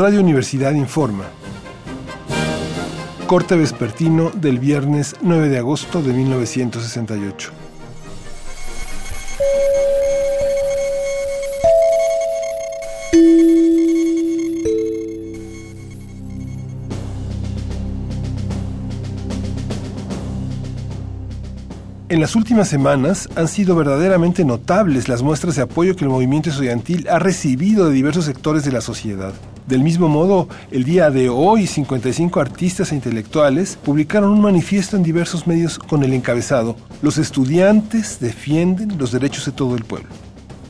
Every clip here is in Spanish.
Radio Universidad informa. Corte vespertino del viernes 9 de agosto de 1968. En las últimas semanas han sido verdaderamente notables las muestras de apoyo que el movimiento estudiantil ha recibido de diversos sectores de la sociedad. Del mismo modo, el día de hoy, 55 artistas e intelectuales publicaron un manifiesto en diversos medios con el encabezado Los estudiantes defienden los derechos de todo el pueblo.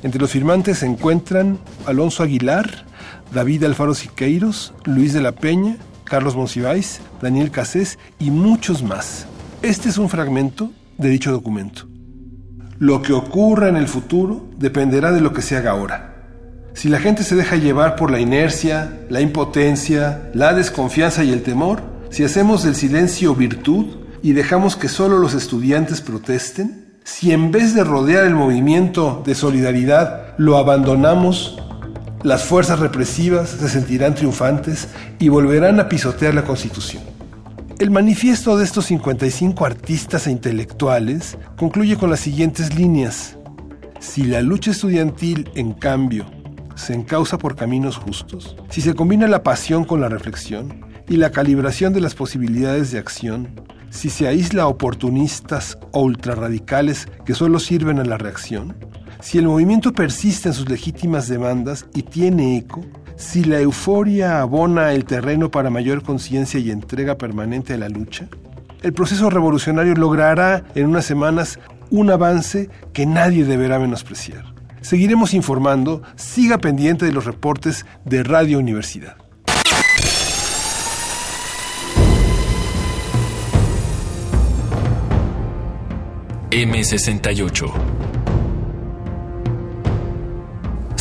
Entre los firmantes se encuentran Alonso Aguilar, David Alfaro Siqueiros, Luis de la Peña, Carlos Monsiváis, Daniel Casés y muchos más. Este es un fragmento de dicho documento. Lo que ocurra en el futuro dependerá de lo que se haga ahora. Si la gente se deja llevar por la inercia, la impotencia, la desconfianza y el temor, si hacemos del silencio virtud y dejamos que solo los estudiantes protesten, si en vez de rodear el movimiento de solidaridad lo abandonamos, las fuerzas represivas se sentirán triunfantes y volverán a pisotear la Constitución. El manifiesto de estos 55 artistas e intelectuales concluye con las siguientes líneas. Si la lucha estudiantil, en cambio, se encausa por caminos justos, si se combina la pasión con la reflexión y la calibración de las posibilidades de acción, si se aísla a oportunistas o ultrarradicales que solo sirven a la reacción, si el movimiento persiste en sus legítimas demandas y tiene eco, si la euforia abona el terreno para mayor conciencia y entrega permanente a la lucha, el proceso revolucionario logrará en unas semanas un avance que nadie deberá menospreciar. Seguiremos informando, siga pendiente de los reportes de Radio Universidad. M68